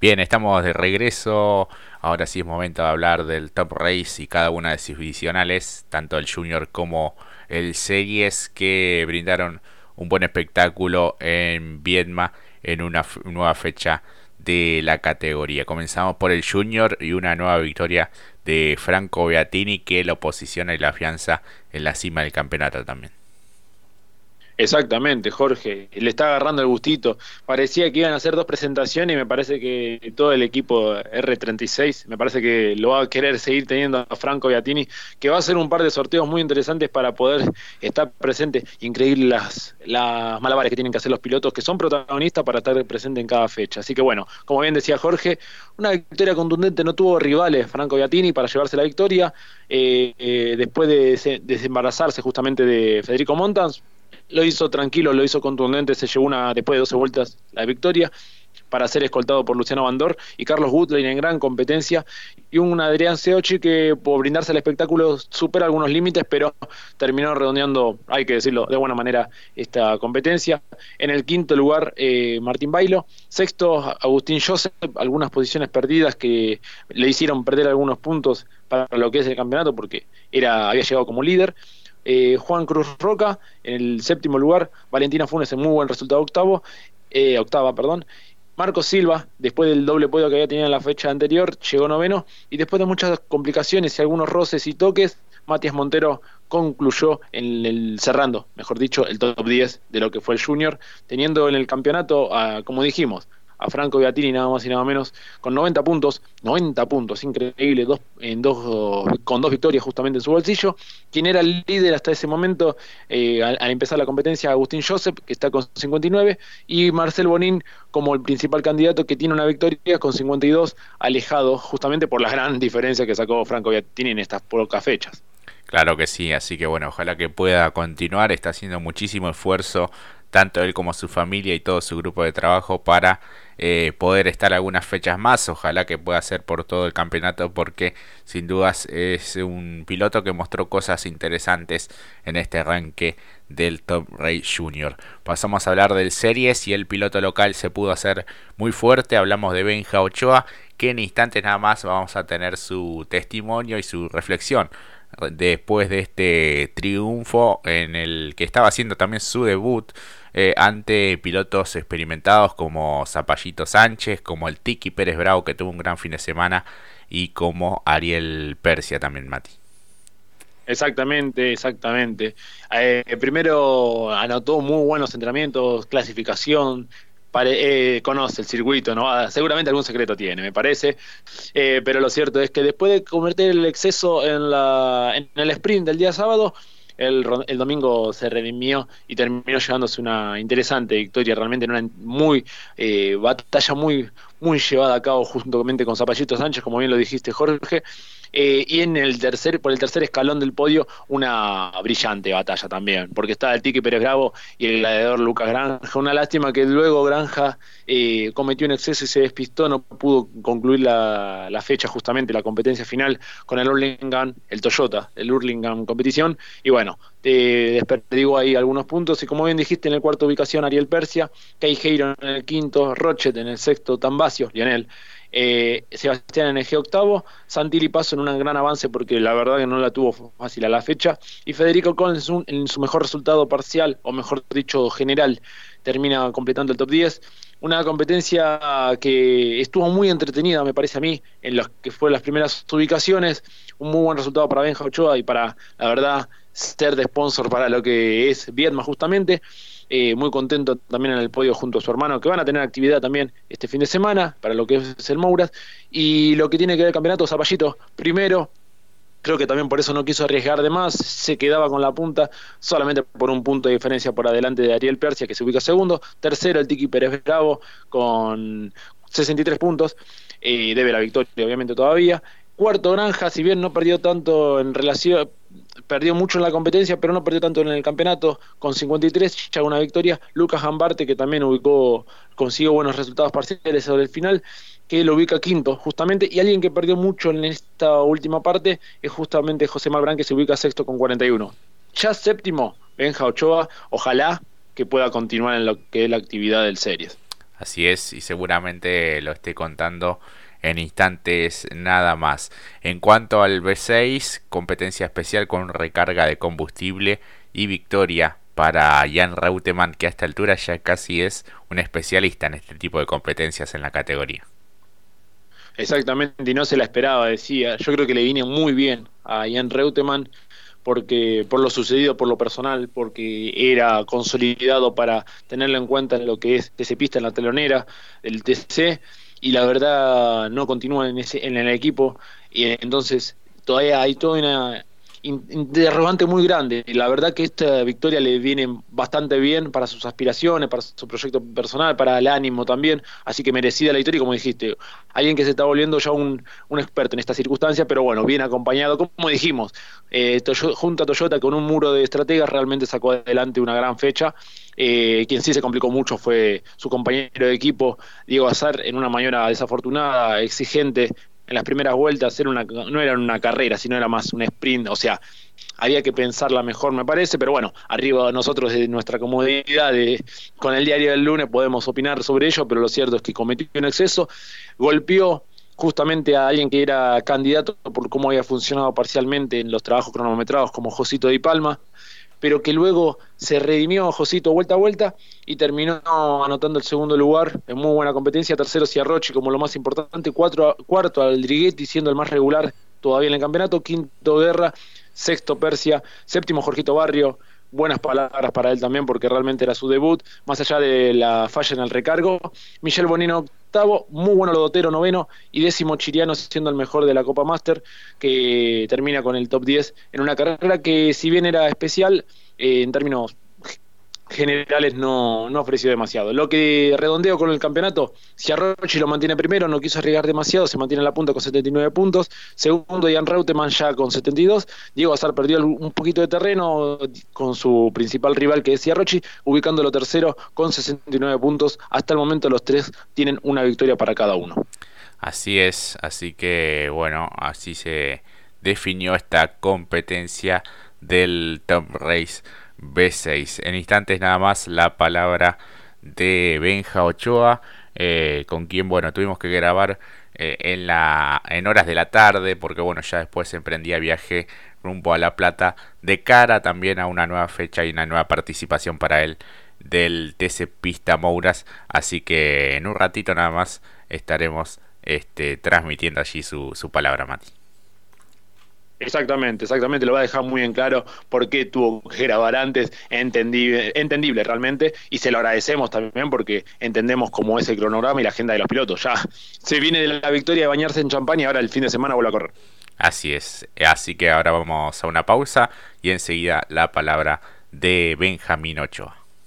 Bien, estamos de regreso. Ahora sí es momento de hablar del Top Race y cada una de sus divisionales, tanto el Junior como el Series, que brindaron un buen espectáculo en Viedma en una nueva fecha de la categoría. Comenzamos por el Junior y una nueva victoria de Franco Beatini que lo posiciona y la afianza en la cima del campeonato también. Exactamente, Jorge. Le está agarrando el gustito. Parecía que iban a hacer dos presentaciones y me parece que todo el equipo R36, me parece que lo va a querer seguir teniendo a Franco Beatini, que va a hacer un par de sorteos muy interesantes para poder estar presente. Increíble las, las malabares que tienen que hacer los pilotos, que son protagonistas para estar presente en cada fecha. Así que bueno, como bien decía Jorge, una victoria contundente, no tuvo rivales Franco Beatini para llevarse la victoria. Eh, eh, después de desembarazarse justamente de Federico Montans, lo hizo tranquilo, lo hizo contundente, se llevó una después de 12 vueltas la victoria para ser escoltado por Luciano Bandor y Carlos Woodley en gran competencia y un Adrián Seochi que por brindarse el espectáculo supera algunos límites pero terminó redondeando, hay que decirlo de buena manera, esta competencia. En el quinto lugar eh, Martín Bailo, sexto Agustín Joseph, algunas posiciones perdidas que le hicieron perder algunos puntos para lo que es el campeonato porque era había llegado como líder. Eh, Juan Cruz Roca en el séptimo lugar, Valentina Funes en muy buen resultado octavo, eh, octava, perdón. Marcos Silva, después del doble podio que había tenido en la fecha anterior, llegó noveno y después de muchas complicaciones y algunos roces y toques, Matías Montero concluyó en el cerrando, mejor dicho, el top 10 de lo que fue el Junior, teniendo en el campeonato, como dijimos, a Franco Beatini nada más y nada menos con 90 puntos, 90 puntos, increíble, dos, en dos, con dos victorias justamente en su bolsillo. Quien era el líder hasta ese momento eh, al, empezar la competencia, Agustín Joseph, que está con 59, y Marcel Bonín como el principal candidato que tiene una victoria con 52, alejado justamente por la gran diferencia que sacó Franco Beatini en estas pocas fechas. Claro que sí, así que bueno, ojalá que pueda continuar, está haciendo muchísimo esfuerzo tanto él como su familia y todo su grupo de trabajo para eh, poder estar algunas fechas más. Ojalá que pueda ser por todo el campeonato porque sin dudas es un piloto que mostró cosas interesantes en este arranque del Top Race Junior. Pasamos a hablar del Series y el piloto local se pudo hacer muy fuerte. Hablamos de Benja Ochoa que en instantes nada más vamos a tener su testimonio y su reflexión después de este triunfo en el que estaba haciendo también su debut eh, ante pilotos experimentados como Zapallito Sánchez, como el Tiki Pérez Bravo que tuvo un gran fin de semana y como Ariel Persia también, Mati. Exactamente, exactamente. Eh, primero anotó muy buenos entrenamientos, clasificación, eh, conoce el circuito, ¿no? Ah, seguramente algún secreto tiene, me parece. Eh, pero lo cierto es que después de convertir el exceso en, la, en el sprint del día sábado, el, el, domingo se redimió y terminó llevándose una interesante victoria, realmente en una muy eh, batalla muy, muy llevada a cabo juntamente con Zapallito Sánchez, como bien lo dijiste Jorge, eh, y en el tercer, por el tercer escalón del podio, una brillante batalla también, porque estaba el Tiki Pérez Bravo y el gladiador Lucas Granja. Una lástima que luego Granja eh, cometió un exceso y se despistó, no pudo concluir la, fecha, justamente la competencia final con el Hurlingham, el Toyota, el Hurlingham competición. Y bueno, te desperdigó ahí algunos puntos. Y como bien dijiste, en el cuarto ubicación, Ariel Persia, Kei en el quinto, Rochet en el sexto, Tambacio, Lionel eh, Sebastián en el G octavo, Santilli Paso en un gran avance porque la verdad que no la tuvo fácil a la fecha, y Federico Collins en su mejor resultado parcial, o mejor dicho general, termina completando el top 10. Una competencia que estuvo muy entretenida, me parece a mí, en las que fue las primeras ubicaciones, un muy buen resultado para Benja Ochoa y para, la verdad, ser de sponsor para lo que es Viedma justamente. Eh, muy contento también en el podio junto a su hermano, que van a tener actividad también este fin de semana para lo que es el Mouras. Y lo que tiene que ver el campeonato, Zapallito, primero, creo que también por eso no quiso arriesgar de más, se quedaba con la punta solamente por un punto de diferencia por adelante de Ariel Persia, que se ubica segundo. Tercero, el Tiki Pérez Bravo con 63 puntos, eh, debe la victoria obviamente todavía. Cuarto Granja, si bien no perdió tanto en relación, perdió mucho en la competencia, pero no perdió tanto en el campeonato, con 53 ya una victoria. Lucas Gambarte, que también ubicó, consiguió buenos resultados parciales sobre el final, que lo ubica quinto, justamente. Y alguien que perdió mucho en esta última parte es justamente José Malbrán, que se ubica sexto con 41. Ya séptimo, Benja Ochoa, ojalá que pueda continuar en lo que es la actividad del Series. Así es, y seguramente lo esté contando en instantes nada más. En cuanto al B6, competencia especial con recarga de combustible y victoria para Jan Reutemann, que a esta altura ya casi es un especialista en este tipo de competencias en la categoría. Exactamente, y no se la esperaba, decía. Yo creo que le viene muy bien a Jan Reutemann porque por lo sucedido, por lo personal, porque era consolidado para tenerlo en cuenta en lo que es TC Pista en la telonera del TC y la verdad no continúa en, ese, en el equipo y entonces todavía hay toda una interrogante muy grande. La verdad que esta victoria le viene bastante bien para sus aspiraciones, para su proyecto personal, para el ánimo también. Así que merecida la victoria, como dijiste, alguien que se está volviendo ya un, un experto en esta circunstancia, pero bueno, bien acompañado, como dijimos, eh, junto a Toyota con un muro de estrategas realmente sacó adelante una gran fecha. Eh, quien sí se complicó mucho fue su compañero de equipo, Diego Azar, en una maniobra desafortunada, exigente, en las primeras vueltas era una, no era una carrera, sino era más un sprint, o sea, había que pensarla mejor, me parece, pero bueno, arriba nosotros de nuestra comodidad, de, con el diario del lunes podemos opinar sobre ello, pero lo cierto es que cometió un exceso, golpeó justamente a alguien que era candidato por cómo había funcionado parcialmente en los trabajos cronometrados como Josito Di Palma, pero que luego se redimió Josito vuelta a vuelta y terminó anotando el segundo lugar en muy buena competencia, tercero Ciarrochi como lo más importante, cuatro, cuarto Aldriguetti siendo el más regular todavía en el campeonato, quinto Guerra, sexto Persia, séptimo Jorgito Barrio, buenas palabras para él también porque realmente era su debut, más allá de la falla en el recargo. Michel Bonino octavo, muy bueno Lodotero noveno y décimo Chiriano siendo el mejor de la Copa Master que termina con el top 10 en una carrera que si bien era especial eh, en términos generales no, no ofreció demasiado. Lo que redondeo con el campeonato, si Arrochi lo mantiene primero, no quiso arriesgar demasiado, se mantiene en la punta con 79 puntos. Segundo, Jan Reutemann ya con 72. Diego Azar perdió un poquito de terreno con su principal rival que es Ciarrochi, ubicándolo tercero con 69 puntos. Hasta el momento los tres tienen una victoria para cada uno. Así es, así que bueno, así se definió esta competencia del Top Race B6. En instantes nada más la palabra de Benja Ochoa, eh, con quien bueno tuvimos que grabar eh, en, la, en horas de la tarde, porque bueno ya después emprendía viaje rumbo a La Plata, de cara también a una nueva fecha y una nueva participación para él del TC Pista Mouras. Así que en un ratito nada más estaremos este, transmitiendo allí su, su palabra, Mati. Exactamente, exactamente, lo va a dejar muy en claro por qué tuvo que grabar antes, entendible, entendible realmente, y se lo agradecemos también porque entendemos cómo es el cronograma y la agenda de los pilotos. Ya se viene de la victoria de bañarse en champán y ahora el fin de semana vuelve a correr. Así es, así que ahora vamos a una pausa y enseguida la palabra de Benjamín Ochoa.